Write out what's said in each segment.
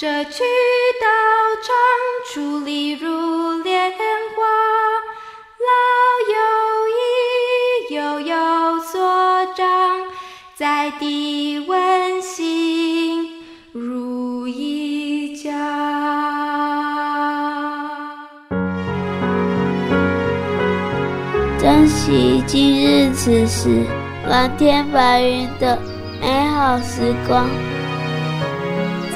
舍去道场，矗立如莲花。老有意，幼有所长，在地温馨如一家。珍惜今日此时，蓝天白云的美好时光。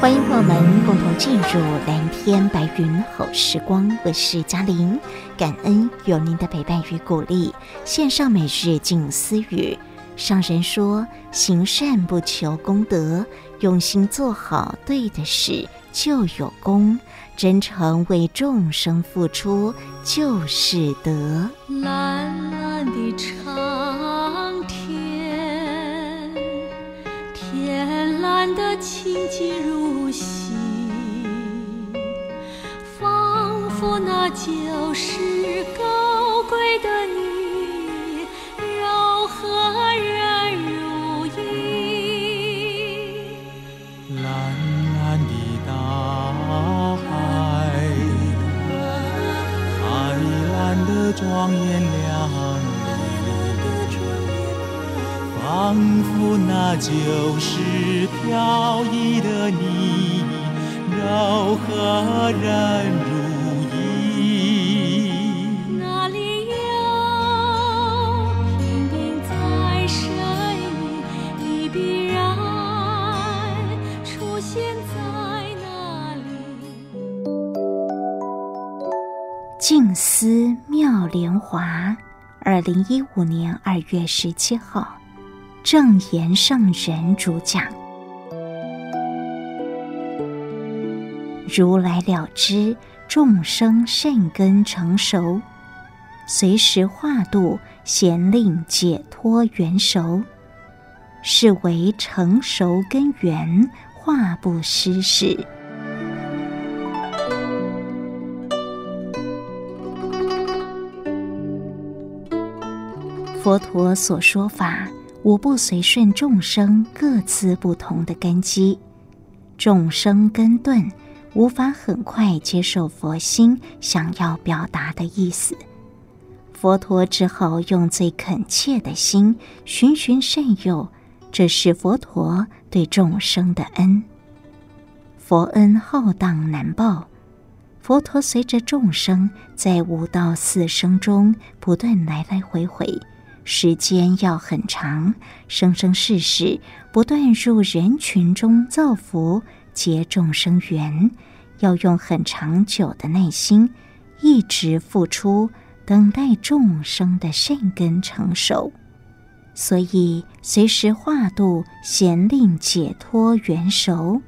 欢迎朋友们共同进入蓝天白云好时光，我是嘉玲，感恩有您的陪伴与鼓励。线上每日静思语，上人说：行善不求功德，用心做好对的事就有功，真诚为众生付出就是德。蓝蓝的看得清静如洗，仿佛那就是高贵的你，又何人？就是飘逸的你，柔和人如意。哪里有平平在身影，你必然出现在那里。静思妙莲华，二零一五年二月十七号。正言圣人主讲。如来了知众生善根成熟，随时化度，咸令解脱圆熟，是为成熟根源，化不失时。佛陀所说法，无不随顺众生各自不同的根基，众生根钝，无法很快接受佛心想要表达的意思。佛陀只好用最恳切的心，循循善诱，这是佛陀对众生的恩。佛恩浩荡难报，佛陀随着众生在五道四生中不断来来回回。时间要很长，生生世世不断入人群中造福，结众生缘，要用很长久的耐心，一直付出，等待众生的善根成熟。所以随时化度，咸令解脱圆熟。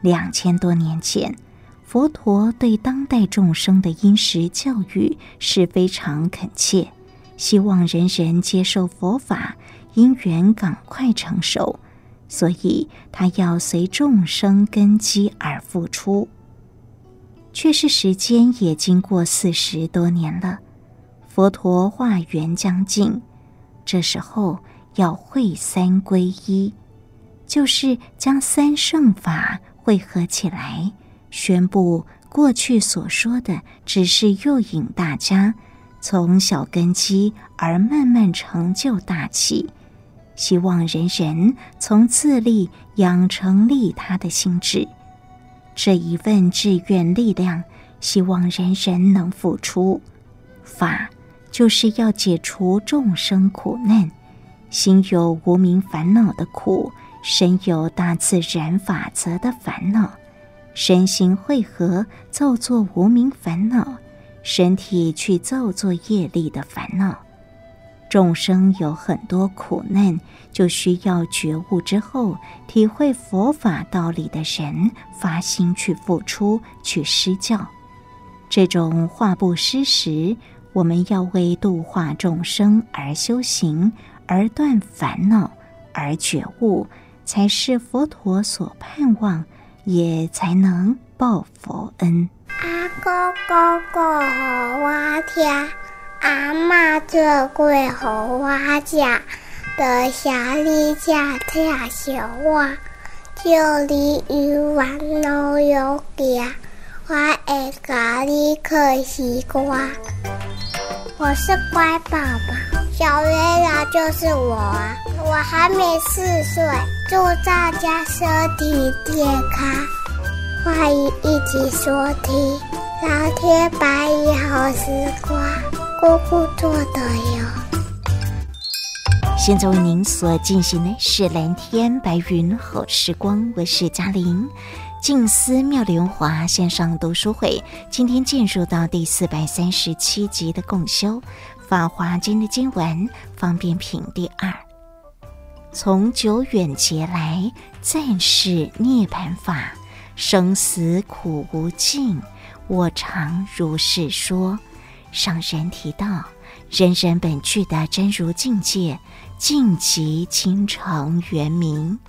两千多年前，佛陀对当代众生的因时教育是非常恳切。希望人人接受佛法，因缘赶快成熟，所以他要随众生根基而付出。却是时间也经过四十多年了，佛陀化缘将近，这时候要会三归一，就是将三圣法汇合起来，宣布过去所说的只是诱引大家。从小根基而慢慢成就大器，希望人人从自利养成利他的心智。这一份志愿力量，希望人人能付出。法就是要解除众生苦难，心有无名烦恼的苦，身有大自然法则的烦恼，身心汇合，造作无名烦恼。身体去造作业力的烦恼，众生有很多苦难，就需要觉悟之后，体会佛法道理的人，发心去付出，去施教。这种化布施时，我们要为度化众生而修行，而断烦恼，而觉悟，才是佛陀所盼望，也才能报佛恩。阿公哥哥和我听，阿妈做鬼和我讲，得下你家听小话，就你一碗老油家，我爱咖喱可西瓜。我是乖宝宝，小月亮就是我！我还没四岁，祝大家身体健康，欢迎一起收听《老天白云好时光》，姑姑做的哟。现在为您所进行的是《蓝天白云好时光》，我是嘉玲。静思妙莲华线上读书会，今天进入到第四百三十七集的共修《法华经》的经文方便品第二。从久远劫来，暂是涅槃法，生死苦无尽，我常如是说。上人提到，人人本具的真如境界，尽即清澄圆明，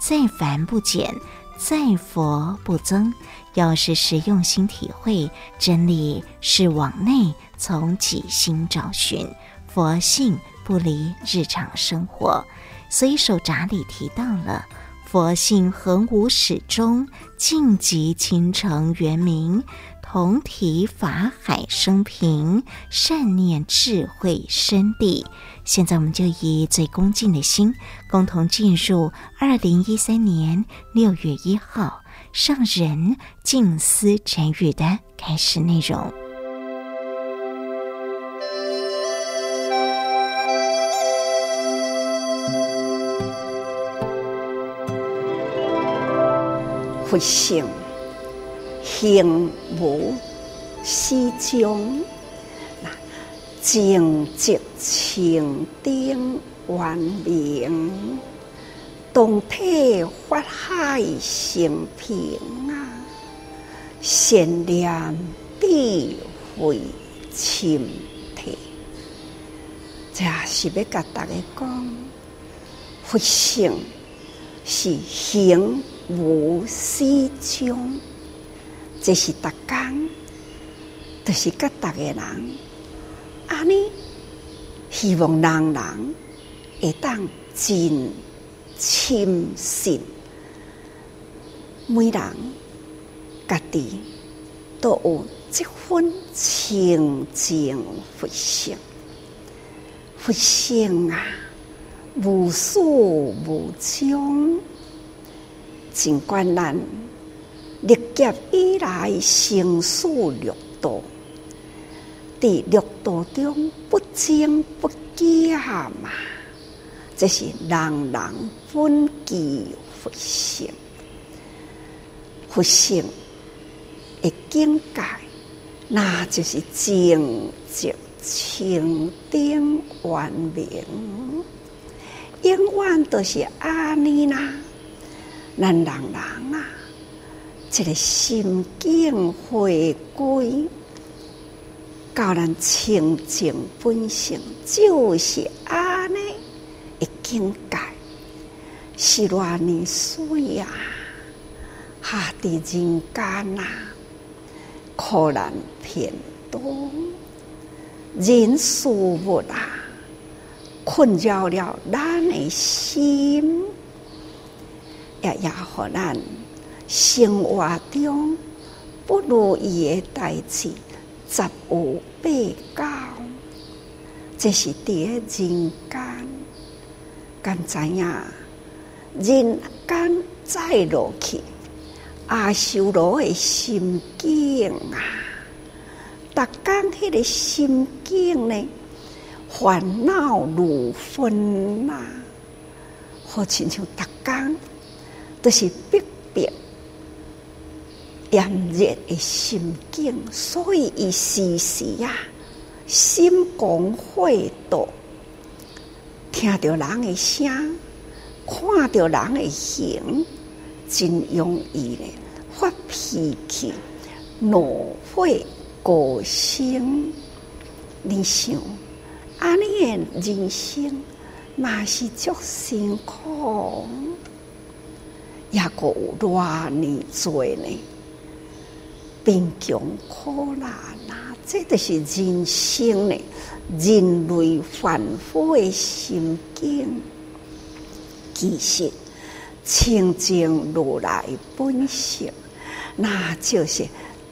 再凡不减。再佛不增，要是实用心体会真理，是往内从己心找寻佛性，不离日常生活。所以手札里提到了佛性恒无始终，尽即倾成圆明。同体法海生平，善念智慧深地。现在我们就以最恭敬的心，共同进入二零一三年六月一号上人静思禅语的开始内容。佛性。行无始终，净寂清净圆明，同体法海生平啊！善念智慧深体，这是要甲大家讲，佛性是行无始终。这是逐工，就是甲逐个人，安尼希望人人会当真深信，每人家己都有这份清净佛性，佛性啊，无始无终，尽管咱。历劫以来，生死六道，在六道中不增不减嘛。这是人人本具佛性，佛性的境界，那就是净寂清净圆明，永远都是安尼啦。咱人人啊。这个心境回归，教人清净本性，就是安尼一境界。是偌呢水啊，下伫人间啊，苦难偏多，人事物啊，困扰了咱的心，也也互咱。生活中不如意的代志十有八九，这是伫人间，敢知影？人间再落去，阿修罗的心境啊，逐工迄个心境呢，烦恼如纷呐，好亲像逐工都是逼迫。炎热的心境，所以伊时时呀，心光火度，听到人的声，看到人的形，真容易呢发脾气，怒火高升。你想，安尼的人生嘛是足辛苦，也阁有偌呢多呢，贫穷苦难啊！这都是人生呢，人类凡夫的心境。其实，清净如来本性，那就是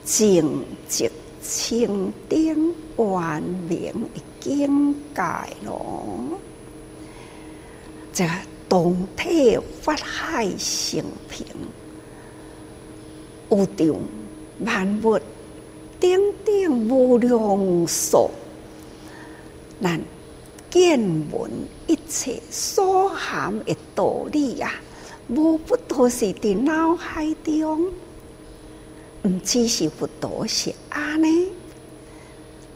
净寂清净圆明的境界咯。这同体法海性平，有着万物顶顶无量数，咱见闻一切所含的道理啊，无不都是伫脑海中。毋只是佛陀是安尼，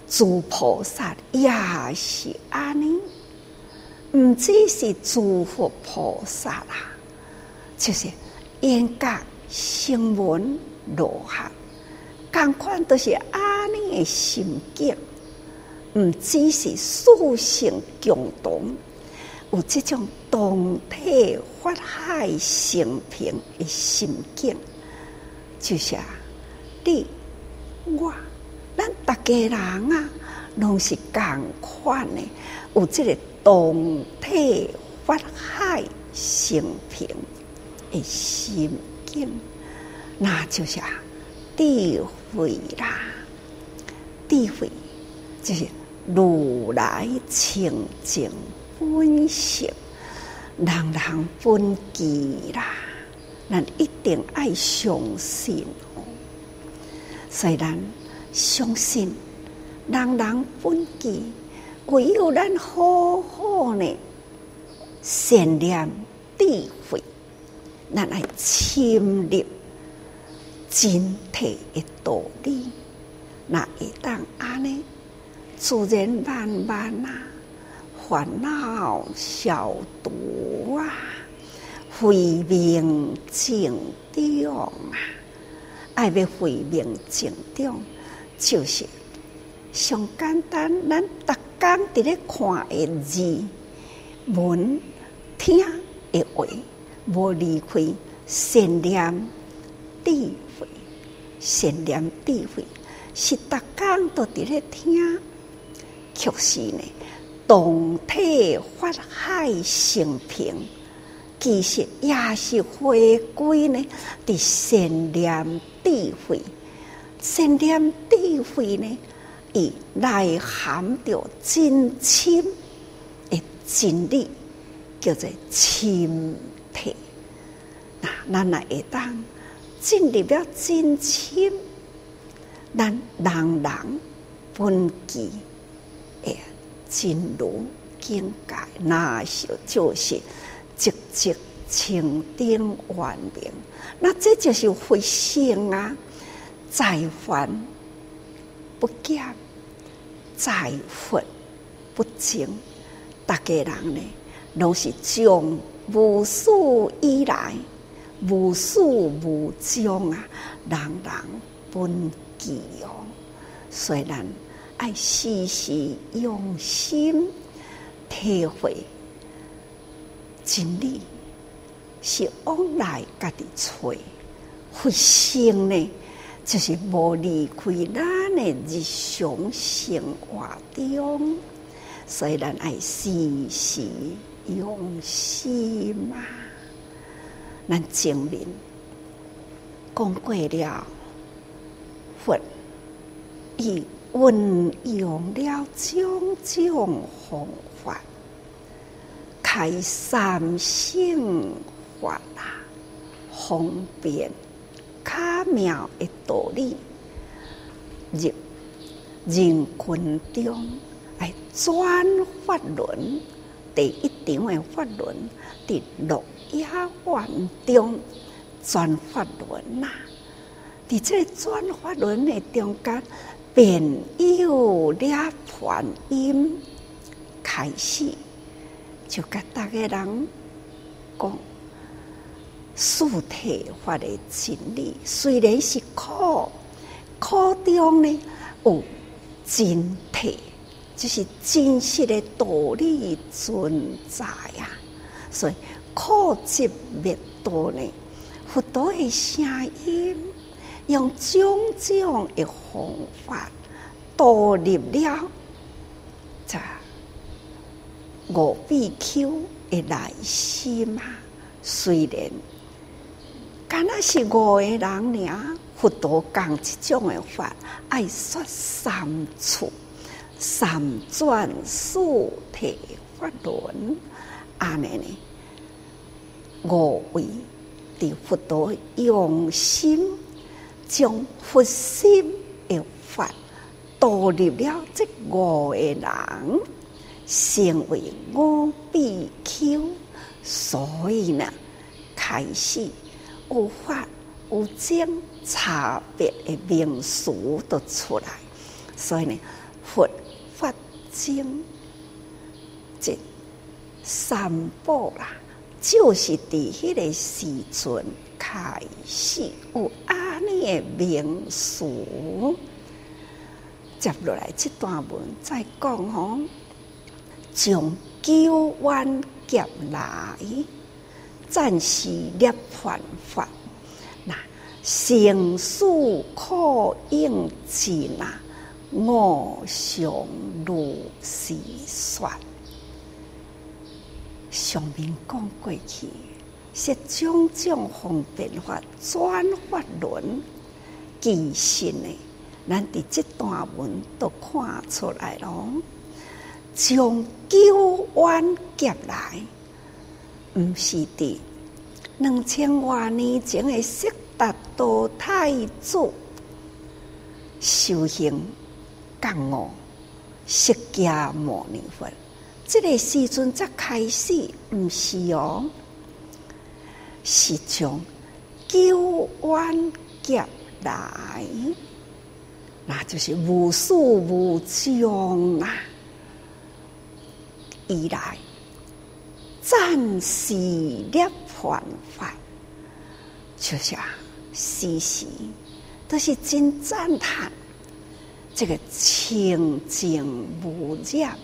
诸菩萨也是安尼。毋只是诸佛菩萨啦，就是缘觉声闻罗汉，共款都是安尼的心境。毋只是属性共同，有这种同体法海性平的心境，就是啊。你我，咱大家人啊，拢是共款的，有这个同体法海性平的心境，那就是啊，智慧啦，智慧就是如来清净本性，人人本具啦，咱一定爱相信。虽然相信人人本具，唯有咱好好呢善念智慧，咱来深入真谛的道理，那会当安尼自然慢慢啊，烦恼消除啊，慧命净中啊。爱要慧命净中，就是上简单。咱逐工伫咧看的字、闻、听的话，无离开善念智慧。善念智慧是逐工都伫咧听，确实呢，同体法海性平。其实也是回归呢，的善念智慧，善念智慧呢，以内含着真深的真理，叫做深体。那咱来会当进入了真深，咱人人本具诶真如境界，那些就是。寂寂清净圆明，那这就是佛性啊！在凡不减，在佛不增。大家人呢，拢是从无始以来，无始无终啊，人人本具哦。虽然爱时时用心体会。真理是往来家己找，佛性呢，就是无离开咱的日常生活中，所以咱爱时时用心嘛。咱证明讲过了，佛已运用了种种方法。开三性法啊，方便巧妙的道理，入人群中来转法轮，第一场的法轮在鹿野苑中转法轮呐，在这转法轮的中间，便有了传音开始。就甲大家人讲，四谛法的真理虽然是苦，苦中呢有真谛，就是真实的道理存在啊。所以苦集灭道呢，佛陀的声音，用种种的方法导入了这五比丘的内心啊。虽然敢若是五个人尔，佛陀讲这种的法，爱说三次，三转四谛法轮，安尼呢？五位的佛陀用心，将佛心的法导入了这五个人，成为五比丘，所以呢，开始有法有经差别的名词都出来，所以呢，佛法经这三宝啦。就是伫迄个时阵开始有安尼的名词，接落来这段文再讲吼，从九弯劫来，暂时涅槃法，那生死苦应尽啊，我想如是说。上面讲过去，是种种方便法转法轮，其实呢，咱伫这段文都看出来咯。从九弯劫来，毋是伫两千多年前的悉达多太子修行觉悟释迦牟尼佛。这个时阵才开始，毋是哦，是从九弯劫来，那就是无始无终啊！以来暂时涅槃法，就是啊，时时都是真赞叹这个清净无染。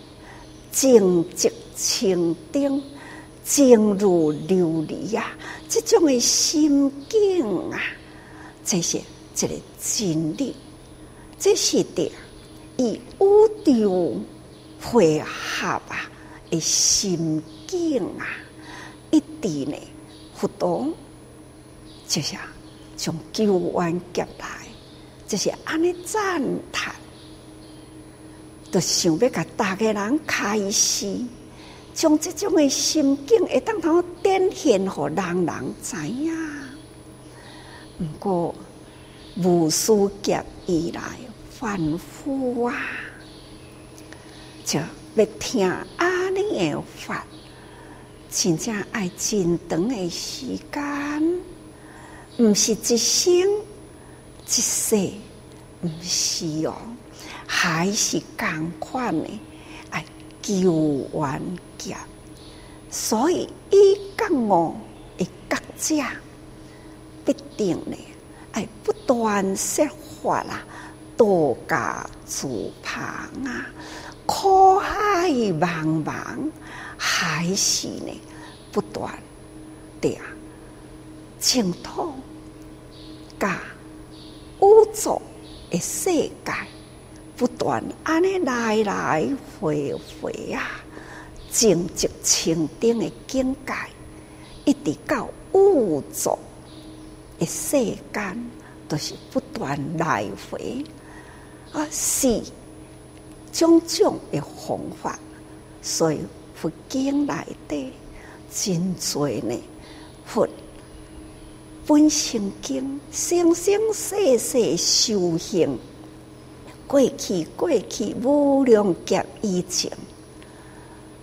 净寂清定，静如琉璃呀！这种的心境啊，这些这个经历，这些的，以宇宙配合啊的心境啊，一定呢，不动，就是从九弯劫来，就是安尼赞叹。就想要甲大家人开示，将这种的心境会当通展现，互人人知影。不过无数劫以来反复啊，就要听阿弥的法，真正爱真长的时间，毋是一生一世，毋是哦。还是共款的，哎，九弯劫，所以一觉悟的觉者必定呢，哎，不断说法啦，度家助旁啊，苦海茫茫，还是呢，不断的净土甲宇宙的世界。不断安尼来来回回啊，进入清净的境界，一直到宇宙的世间，都是不断来回啊，是种种的方法。所以佛经内底真多呢，佛本性经生生世世修行。过去过去无量劫以前，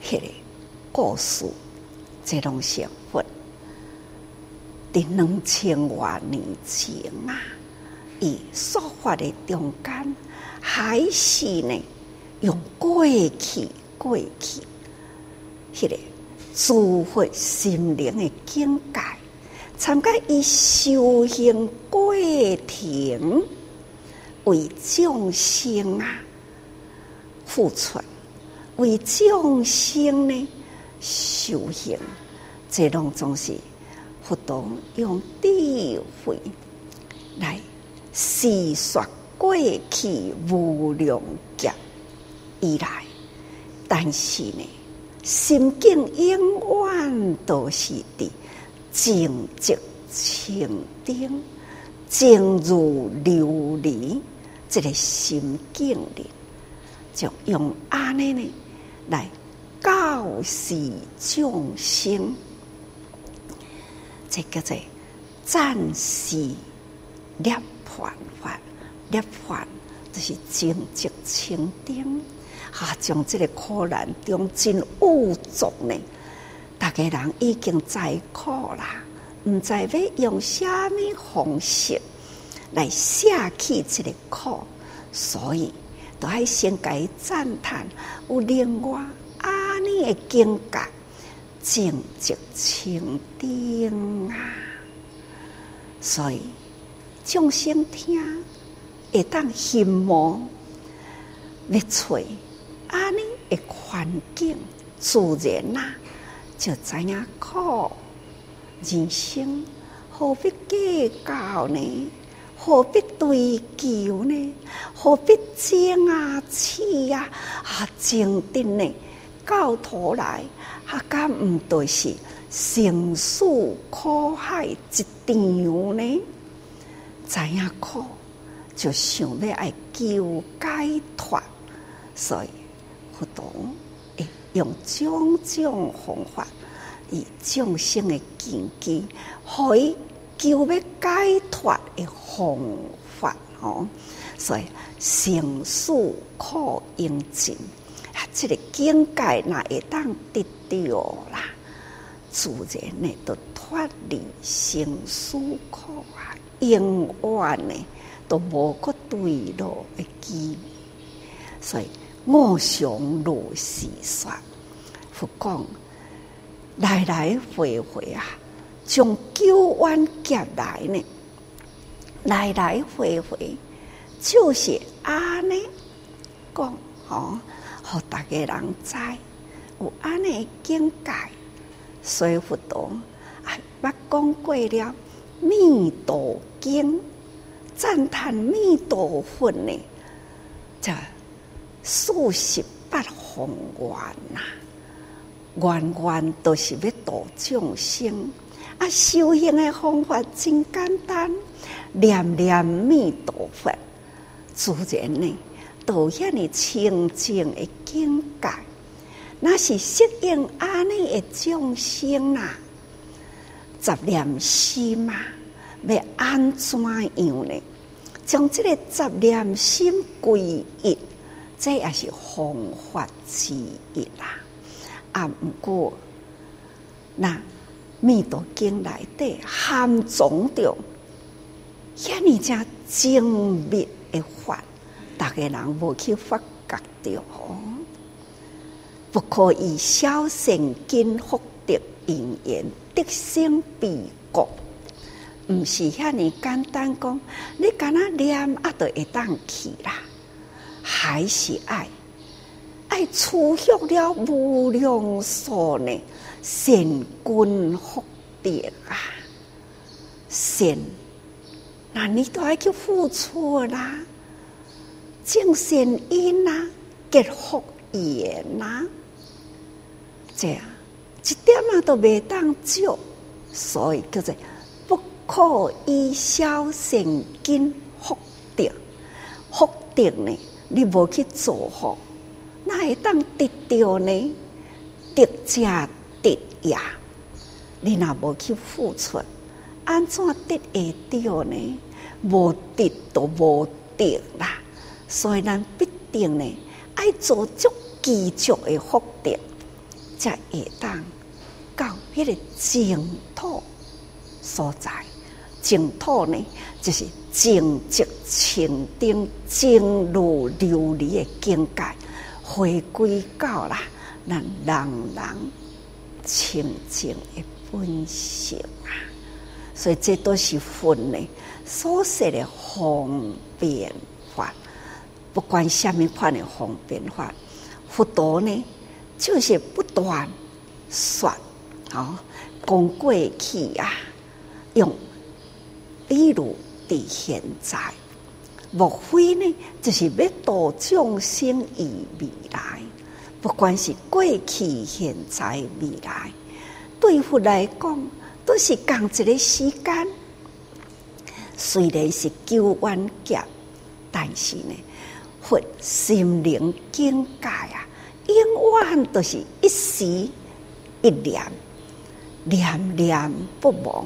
迄个故事，这拢是佛伫两千多年前啊，伊说法的中间，还是呢用过去过去迄个诸佛心灵的境界，参加以修行过程为众生啊付出，为众生呢修行，这种总是佛陀用智慧来细说过去无量劫以来，但是呢。心境永远都是的静寂清定，静如琉璃。这个心境里，就用安尼呢来教示众生。这叫做暂时涅槃法，涅槃就是静寂清定。啊，将这个苦难中真有足呢，大家人已经在苦啦，唔知要用虾米方式来舍弃这个苦，所以都还先该赞叹有另外阿弥的境界，静寂清定啊，所以众生听会当心魔要吹。安尼的环境自然呐、啊，就知影苦。人生何必计较呢？何必追求呢？何必争啊、气啊、啊争的呢？到头来，啊，敢毋都是生死苦海一场呢？知影苦，就想要爱求解脱，所以。不懂，用种种方法，以众生的根基，可以求要解脱的方法哦。所以生死苦应尽，啊，这个境界那会当得到啦，自然呢都脱离生死苦啊，永远呢都无个对路的机会，所以。我想如是说，佛讲来来回回啊，从九弯劫来呢，来来回回就是安尼讲，吼，互大家人知有安尼境界，所以佛陀啊，捌讲过了《弥陀经》，赞叹弥陀佛呢，就。数十八宏愿呐，愿愿都是要度众生。啊，修行的方法真简单，念念弥陀佛，自然呢，都遐尼清净的境界。那是适应安尼的众生呐，杂念心嘛，要安怎样呢？将这个杂念心归一。这也是方法之一啦。啊，不过那弥陀经内底含藏着遐尼正精密的法，大家人无去发觉着哦。不可以小善根福德因缘得生彼国，毋是遐尼简单讲，你敢若念啊，就会当去啦。还是爱，爱储蓄了无量数呢善根福德啊！善，那你都爱去付出啦，种善因啊，结福缘呐，这样一点啊都未当少，所以叫做不可以消善根福德，福德呢？你无去做好，那会当得到呢？得加得呀！你若无去付出，安怎得会到呢？无得都无得啦！所以咱必定呢，爱做足积足的福德，才会当到迄个净土所在。净土呢，就是。静寂清定，静如琉璃的境界，回归到啦，咱人人清净的本性啊！所以这都是佛呢所说的方便法，不管什么款的方便法，佛陀呢就是不断说，讲过去啊，用比如的现在，莫非呢就是要度众生于未来？不管是过去、现在、未来，对佛来讲都是同一个时间。虽然是九万劫，但是呢，佛心灵境界啊，永远都是一时一念，念念不忘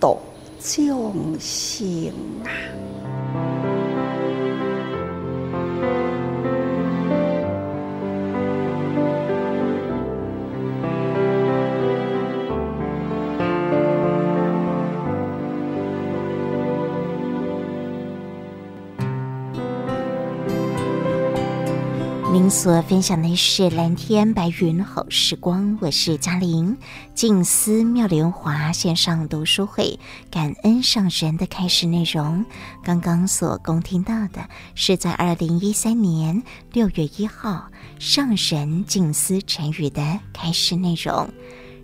度众生啊。所分享的是蓝天白云好时光，我是嘉玲。静思妙莲华线上读书会，感恩上人的开示内容。刚刚所恭听到的是在二零一三年六月一号上人静思禅语的开示内容。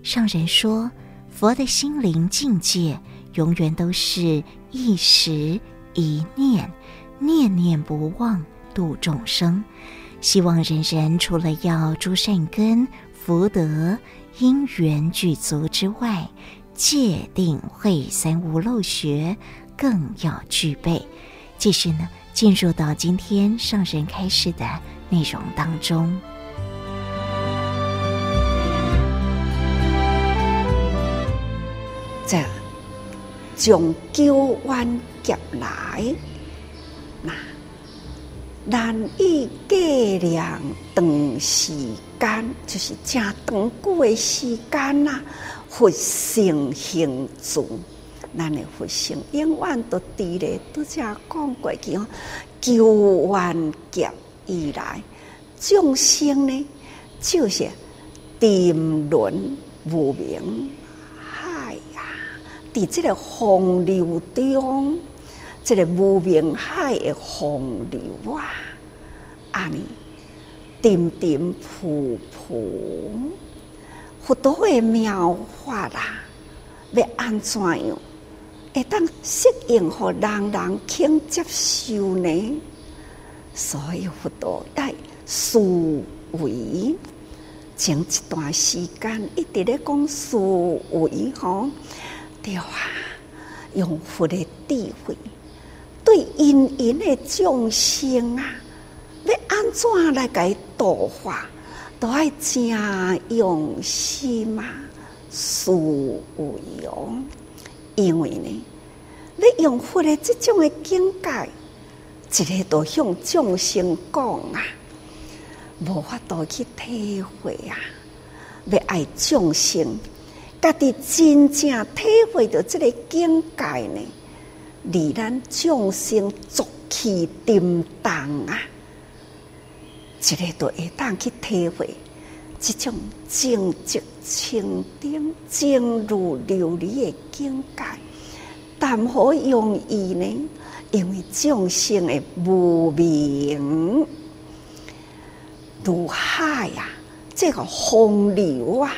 上人说，佛的心灵境界永远都是一时一念，念念不忘度众生。希望人人除了要诸善根、福德、因缘具足之外，戒定慧三无漏学更要具备。继续呢，进入到今天上人开示的内容当中。这从九弯夹来，难以计量长时间，就是正长久的时间呐。佛性行住，咱的佛性永远都伫咧。都只讲过去哦，九万劫以来，众生呢，就是沉沦无明海呀，伫这个洪流中。这个无明海的洪流啊，啊你沉沉浮浮，佛陀的妙法啦，要安怎样？会当适应和人人肯接受呢？所以佛陀在思维，前一段时间一直咧讲思维吼，对啊，用佛的智慧。对因缘的众生啊，要安怎来给度化，都爱真用心嘛，思维哦。因为呢，你用佛的这种的境界，一个都向众生讲啊，无法度去体会啊。要爱众生，家己真正体会到这个境界呢。离咱众生俗气颠当啊，一个都会当去体会这种静寂清净、静如琉璃的境界，但何容易呢？因为众生的无明如海啊，这个洪流啊，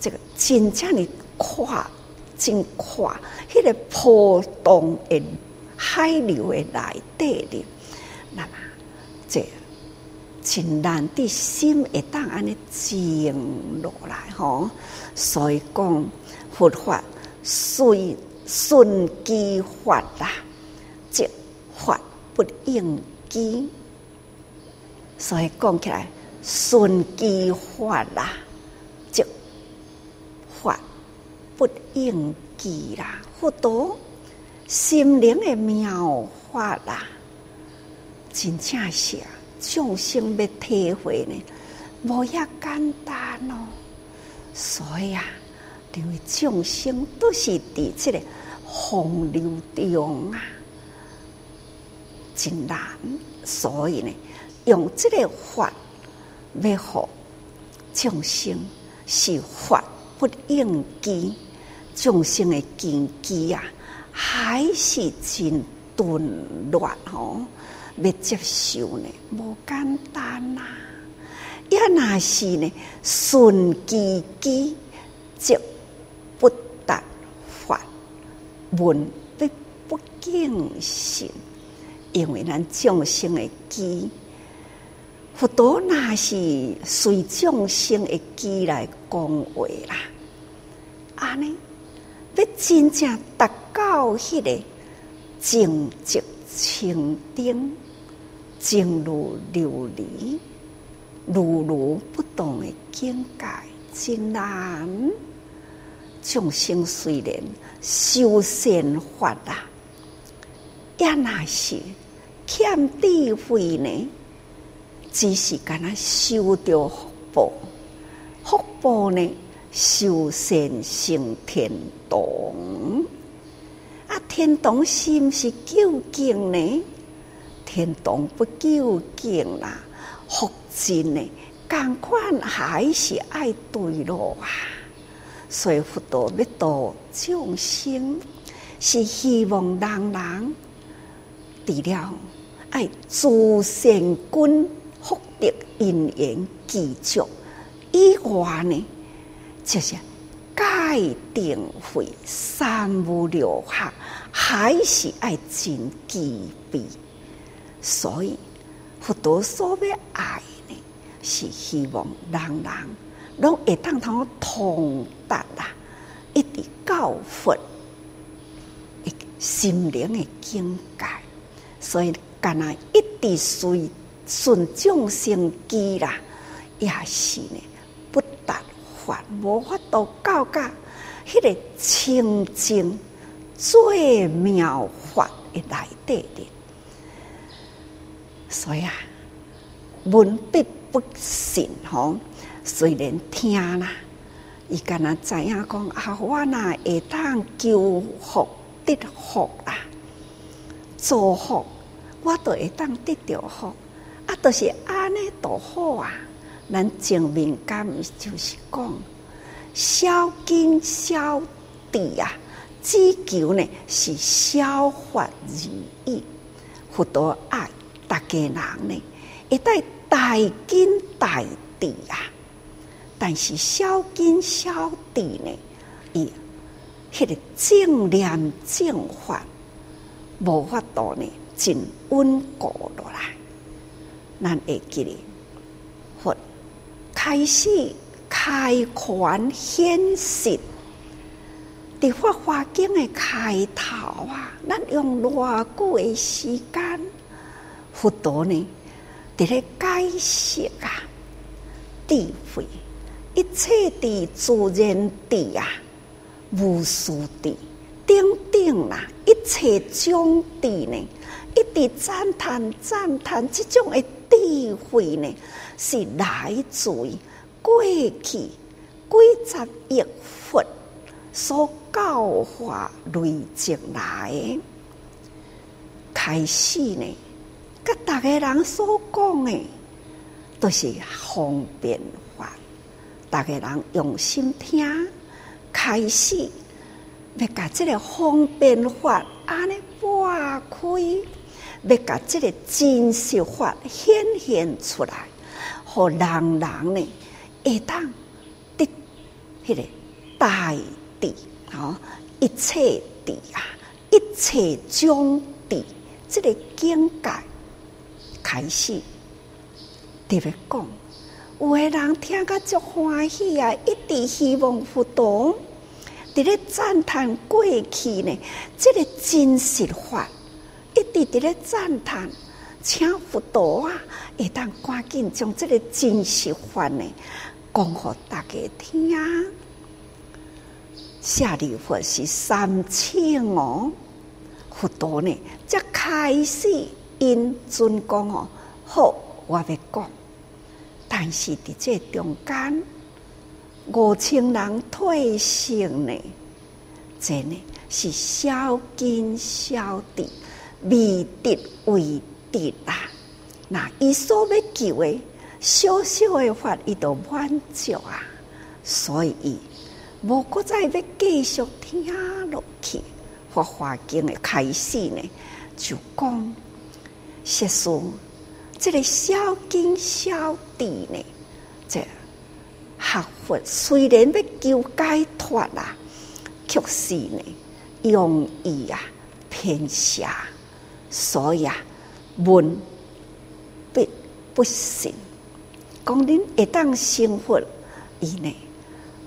这个真正的快。真快，迄个波动的海流的内底里，那么这真难的心会当安尼静落来吼。所以讲佛法随顺机法啦，即法不应机。所以讲起来顺机法啦。法不应记啦，佛陀心灵的妙法啦，真正是众生要体会呢，无遐简单哦。所以啊，因为众生都是伫这个洪流中啊，真难。所以呢，用这个法要好众生是法不应机，众生的根基啊，还是真顿乱哦，要接受呢，无简单呐。也那是呢，顺其机，则不达法，闻必不敬信，因为咱众生的机。佛陀那是随众生的机来讲话啦，安尼要真正达到迄个净寂清净、静如琉璃、如如不动的境界，真难。众生虽然修善法啦，也那是欠智慧呢。只是干那修着福报，福报呢，修善成天堂。啊，天堂是毋是究竟呢？天堂不究竟啦，福尽呢，共款还是爱对路啊。所以佛陀要度众生，是希望人人除了爱诸善根。福德因缘具足以外呢，就是戒定慧三无六合，还是爱真机密。所以佛陀所要爱呢，是希望人人拢会当通通达啦，一直教佛心灵的境界。所以干那一直随。顺众生机啦，也是呢，不达法，无法度到达迄个清净最妙法的内底的。所以啊，文笔不信吼，虽然听啦，伊敢若知影讲啊，我若会当求福得福啦，造福，我都会当得着福。啊，都、是安尼都好啊！咱正面感就是讲，消惊消地啊，只求呢是消法如意。佛陀爱大家人呢，一代大惊大地啊！但是消惊消地呢，伊迄个正念正法无法度呢，真稳固落来。咱会记得，开始开权显实，伫《法华经》的开头啊，咱用偌久的时间，佛陀呢，伫咧解释啊，智慧，一切的自然地啊，无数地，等等啦，一切种地呢，一直赞叹赞叹，这种的。智慧呢，是来自于过去几十亿佛所教化累积来的。开始呢，甲大家人所讲的都是方便法，大家人用心听，开始要甲这个方便法安尼擘开。要把这个真实法显现出来，和人人呢，会当得迄个大地啊，一切地啊，一切种地，这个境界开始特别讲，有个人听个足欢喜啊，一直希望佛陀伫咧赞叹过去呢，这个真实法。一直伫咧赞叹，请佛陀啊，会当赶紧将这个真实话呢讲给大家听。舍利佛是三千哦，佛陀呢则开始因尊讲哦，好，我要讲，但是伫这中间，五千人退行呢，真呢是消惊消地。未得为得啊！那伊所要求的小小的法，伊都满足啊。所以伊无搁再要继续听落去。《法华经》的开始呢，就讲，实说这个小经小弟呢，这学佛虽然要求解脱啊，却是呢容易啊偏狭，所以啊问不信。讲恁会当成佛，伊呢？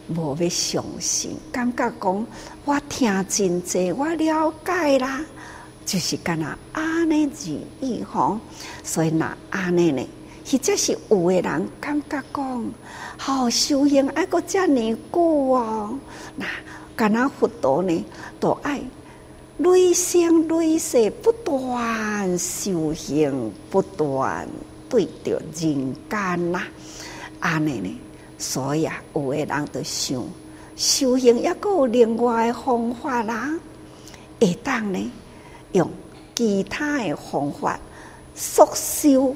无要相信，感觉讲我听真济，我了解啦，就是干那安尼而已吼。所以那安尼呢，或者是有诶人感觉讲，好、哦、修行爱搁遮尔久哦。那干那佛陀呢，都爱累生累世不断修行，不断对着人间呐，安尼呢？所以啊，有的人就想修行，也阁有另外的方法啦，会当呢用其他的方法速修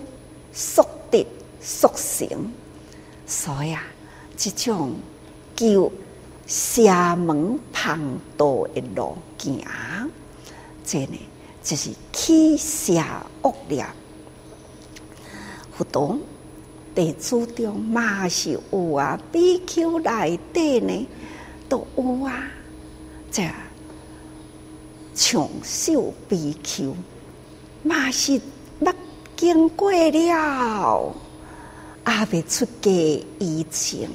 速得速成。所以啊，这种叫邪门旁道的路径，这呢就是起邪恶念，不懂。地主中嘛是有啊，比丘内底呢都有啊，这长寿比丘嘛是捌经过了，阿未出家以前，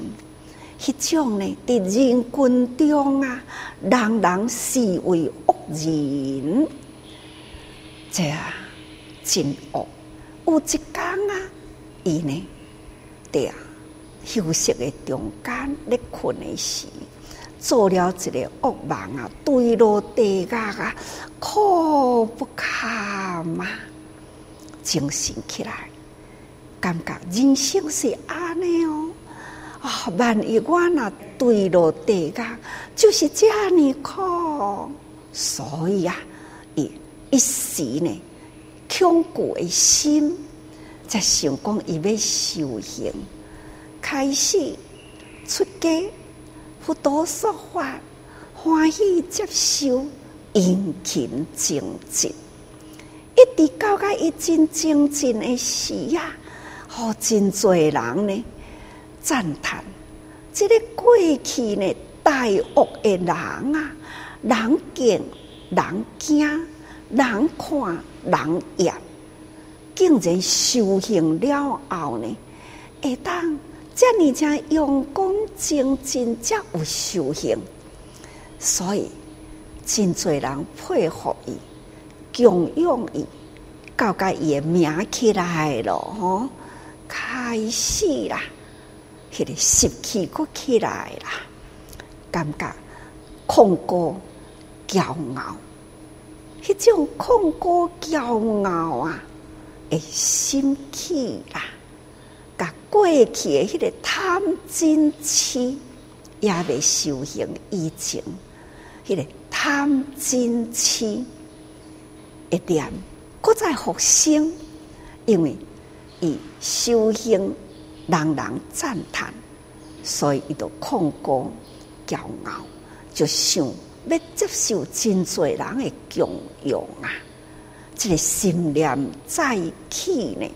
迄种呢伫人群中啊，人人视为恶人，这真恶。有一天，伊呢？对啊，休息的中间，咧困的时，做了一个恶梦啊，坠落地狱啊，苦不堪嘛，精神起来，感觉人生是安尼哦，啊，万一我若坠落地狱，就是这么苦，所以啊，伊一时呢，恐惧的心。在想讲伊要修行，开始出家，佛陀说法，欢喜接受，殷勤精进，一直到个一真精进的时啊，好真多人呢赞叹，这个过去呢大恶的人啊，人见人惊，人看人厌。竟然修行了后呢，会当这么这用功精进，才有修行，所以真多人佩服伊，供养伊，搞个伊的名起来了吼，开始啦，迄个习气搁起来啦，感觉空高骄傲，迄种空高骄傲啊！诶，心气啦，甲过去诶迄个贪嗔痴也未修行以前，迄个贪嗔痴一点，搁再复生，因为伊修行人人赞叹，所以伊就控高骄傲，就想要接受真侪人的供养啊。这个心念再起呢，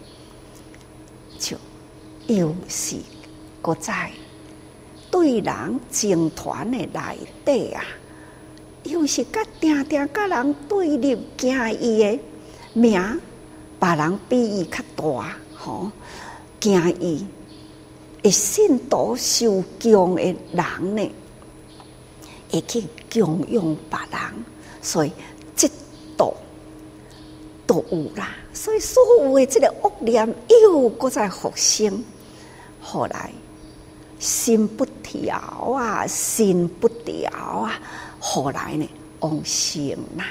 就又是搁再对人情团的内底啊，又是甲定定甲人对立，惊伊的名，别人比伊较大，吼，惊伊会信徒受供的人呢，会去供养别人，所以。都有啦，所以所有的这个恶念又搁在复生，后来心不调啊，心不调啊，后来呢，往生啦。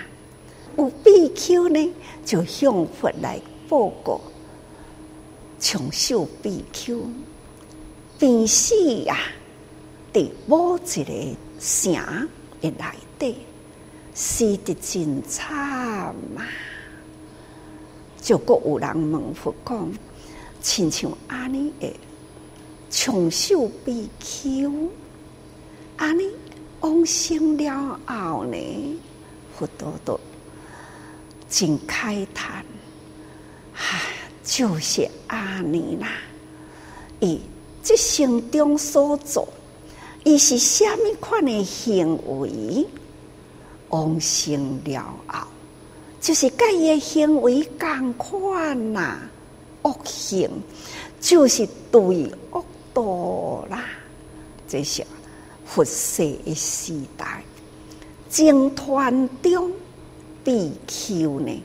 有比丘呢，就向佛来报告，长寿比丘，病死啊，伫某一个城的内底，死得真惨啊！就阁有人问佛讲，亲像安尼诶长寿比丘，安尼往生了后呢，佛陀都真开叹，唉，就是安尼啦。伊即生中所做，伊是虾米款的行为？往生了后，就是甲伊的行为共款呐，恶行就是对恶道啦。这些佛世的时代，正团中地球呢，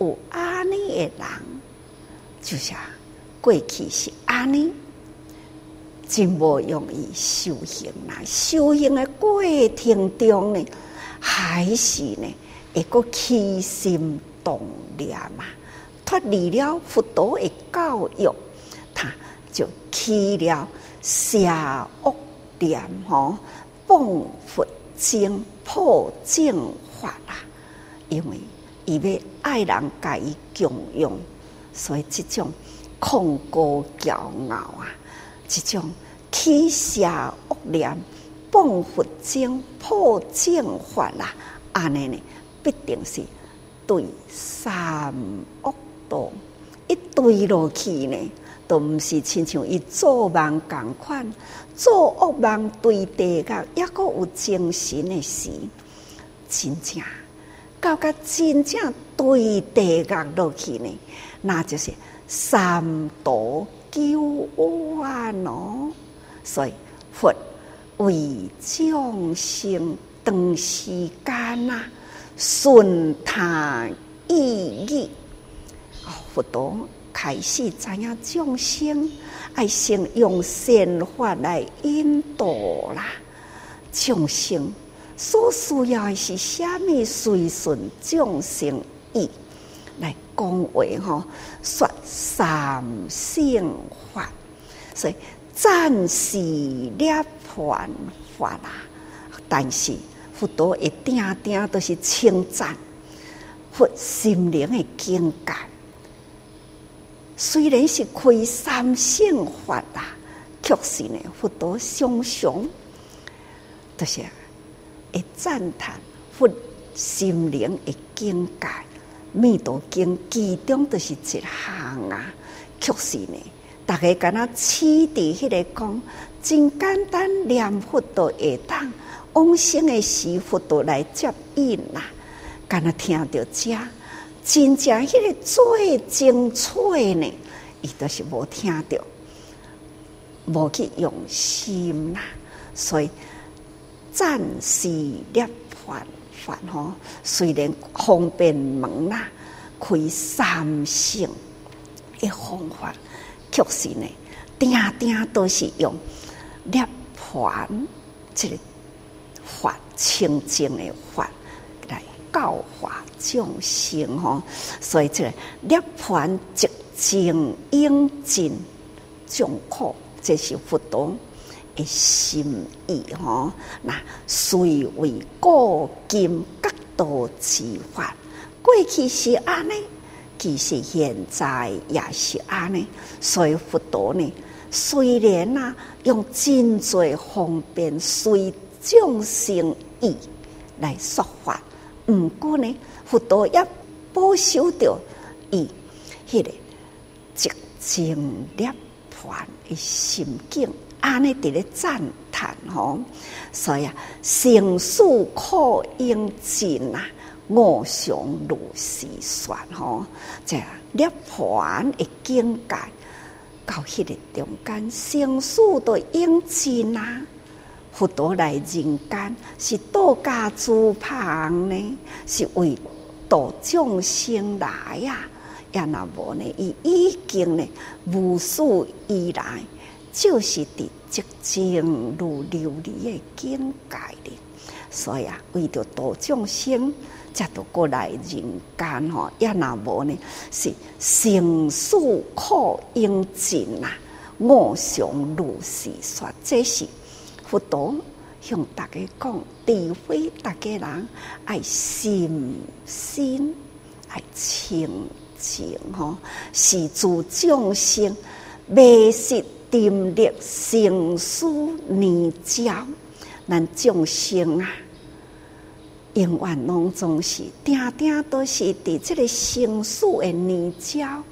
有安尼的人，就是过去是安尼，真无容易修行啦。修行的过程中呢，还是呢，会个起心动念嘛，脱离了佛陀的教育，他就起了邪恶念吼，谤佛经破正法啦。因为伊要爱人甲伊供养，所以这种狂高骄傲啊，这种起邪恶念。谤佛经破正法啦，安尼呢，必定是对三恶道一对落去呢，都毋是亲像伊做梦共款，做恶梦对地狱，抑阁有精神的事，真正到甲真正对地狱落去呢，那就是三毒九弯咯，所以佛。为众生长时间啊，顺他意义，佛陀开始知影众生爱先用善法来引导啦。众生所需要的是啥物？随顺众生意来讲话吼，说三性法，所以暂时涅槃法啦，但是佛陀一定定都是称赞佛心灵的境界。虽然是开三性法啦，确实呢，佛陀常常都是会赞叹佛心灵的境界。弥陀经其中都是一项啊，确实呢，大家敢若起伫迄个讲。真简单，念佛都会当往生的时，佛陀来接引啦。敢若听到这，真正迄个最精粹呢，伊都是无听到，无去用心啦。所以暂时涅槃法吼，虽然方便门啦，开三性的方法，确实呢，定定都是用。涅槃这个法清净的法来教化众生吼，所以这个涅槃寂静应尽众苦，这是佛陀的心意吼。那虽为古今各道之法，过去是安尼，其实现在也是安尼，所以佛陀呢。虽然呐、啊，用真济方便随众生意来说法，毋过呢，佛陀也保守着伊迄个寂静涅槃的心境，安尼伫咧赞叹吼。所以啊，生死可应尽啊，无常如是说吼，这涅槃的境界。到迄个中间，生死都应尽啊！佛陀来人间是度假住旁呢，是为度众生来呀。也那无呢，伊已经呢无数以来，就是伫寂静如琉璃的境界里。所以啊，为着度众生。才都过来人间吼，也那无呢？是生死苦应尽呐，无常如是说。这是佛陀向大家讲，除非大家人爱心心爱清净吼，是诸众生未识定力生死念障，咱众生啊，永远拢总是定定都是伫即个生死的泥沼，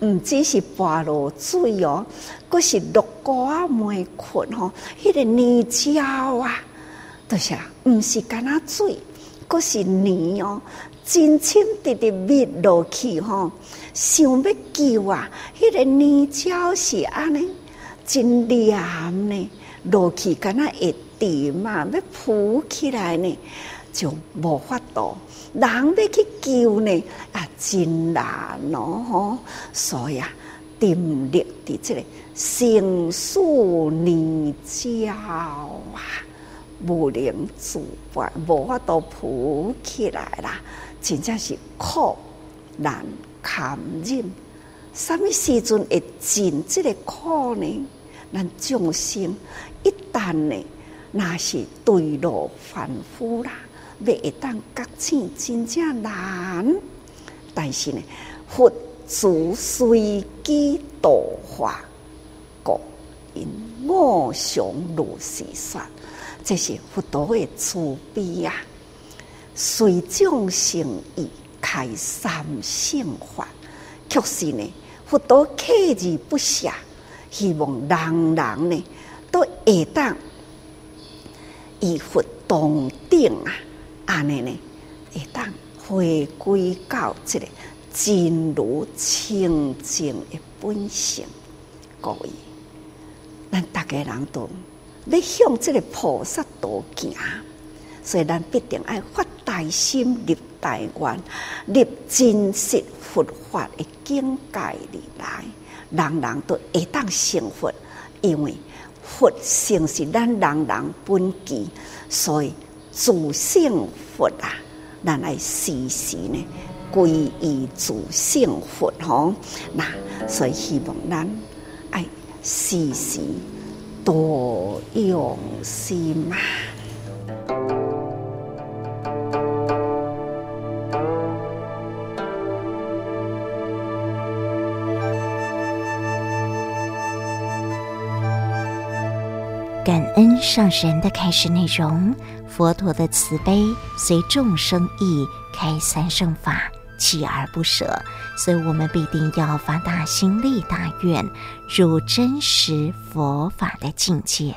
毋只是跋落水哦，阁是落锅啊，糜困吼，迄个泥沼啊，都是啊，毋是干那水，阁是泥哦，真深直直密落去吼，想要救啊，迄个泥沼是安尼。真凉呢，落去敢若会沉嘛，要浮起来呢，就无法度。人要去救呢，啊，真难咯吼。所以啊，沉溺伫这个生死泥沼啊，无能自拔，无法度浮起来啦，真正是苦难堪忍。什么时阵会尽这个苦呢？咱众生一旦呢，那是坠落凡夫啦，要会当觉醒真正难。但是呢，佛祖随机度化，故因无常如是说，这是佛陀的慈悲呀。随众生意开三性法，确实呢，佛陀刻意不暇。希望人人呢都会当以佛同顶啊！安尼呢会当回归到这个真如清净的本性。各位，咱大家人都要向这个菩萨道行，所以咱必定要发大心、立大愿、立真实佛法的境界里来。人人都会当成佛，因为佛性是咱人人本具，所以自性佛啊，咱来时时呢归依自性佛吼。那所以希望咱爱时时多用心嘛。恩上神的开始内容，佛陀的慈悲随众生意开三圣法，锲而不舍，所以我们必定要发大心立大愿，入真实佛法的境界。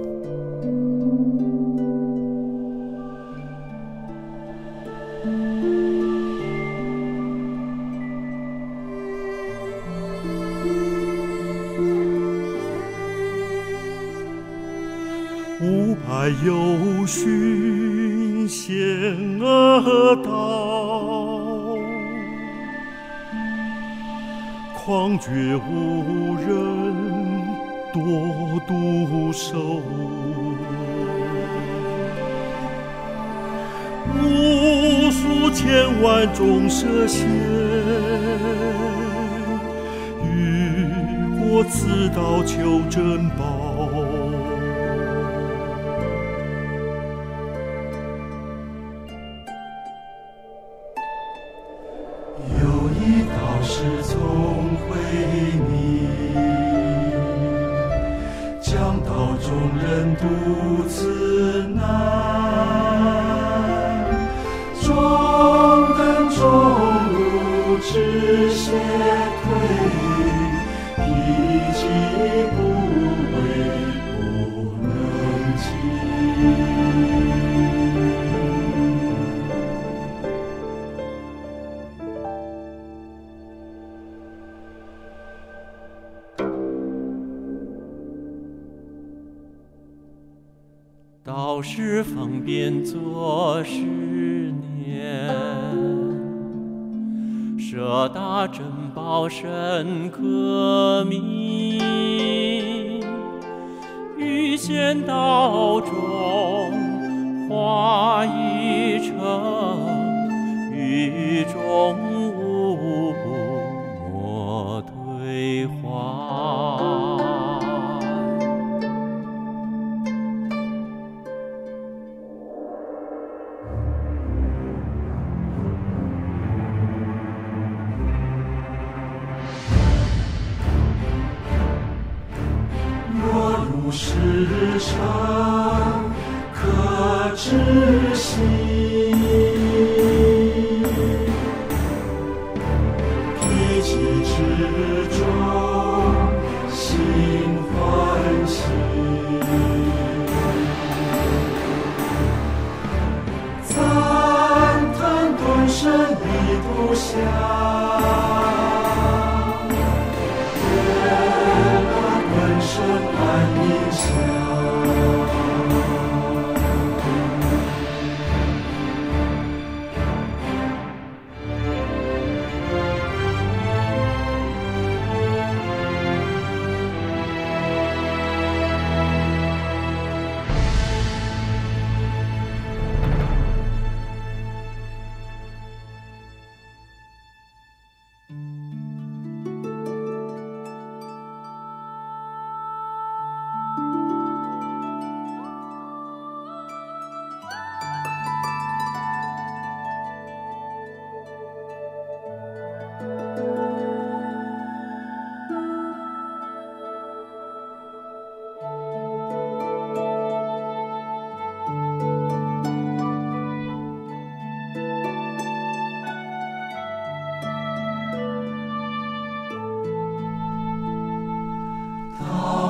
却无人多独守。无数千万众舍献，于国此道求珍宝。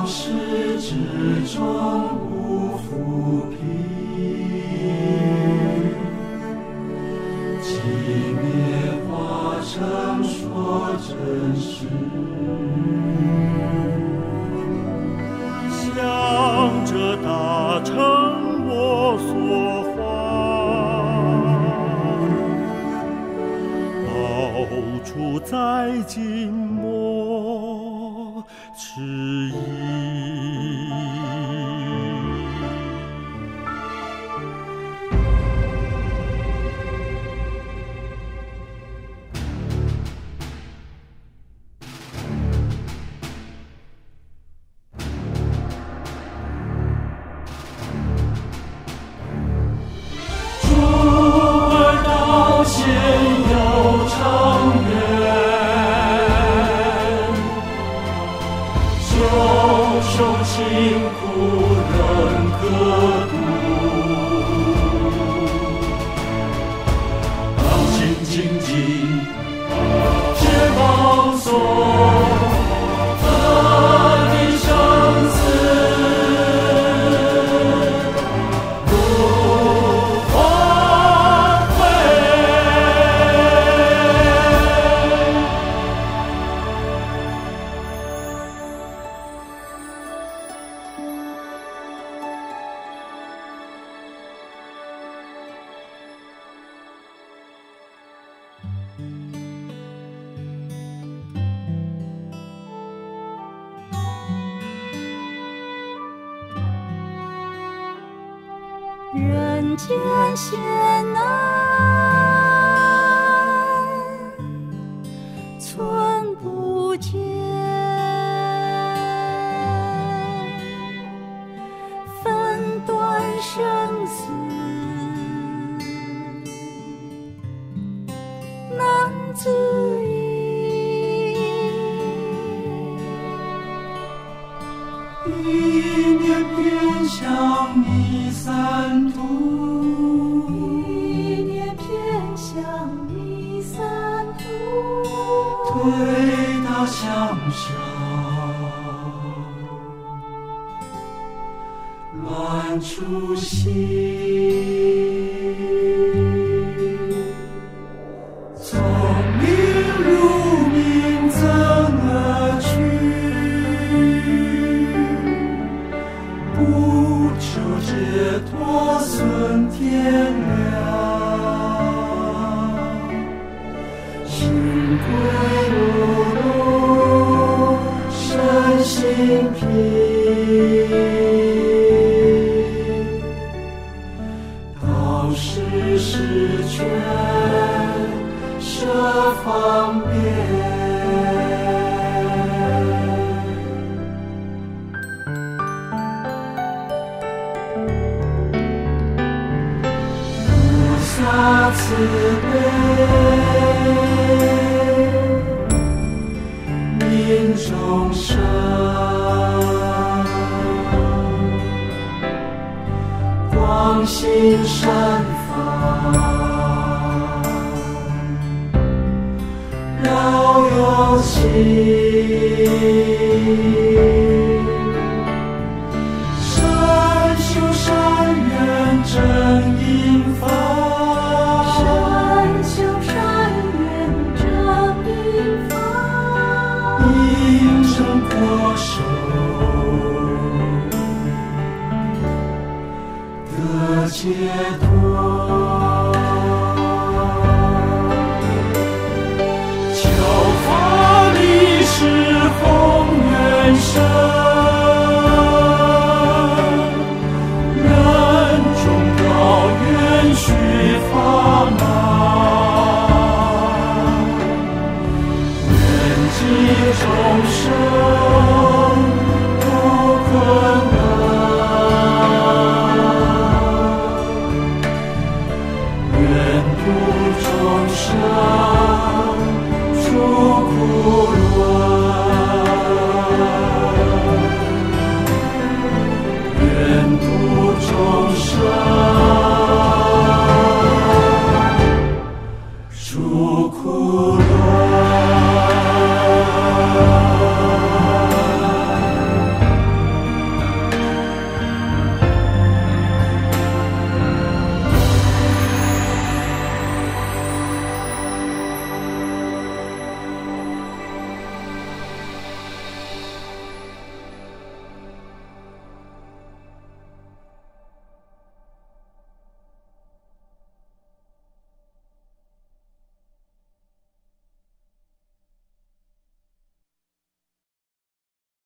事至中无浮萍，寂灭化成说真实。向着大成我所，到处在。人间险难，初心。心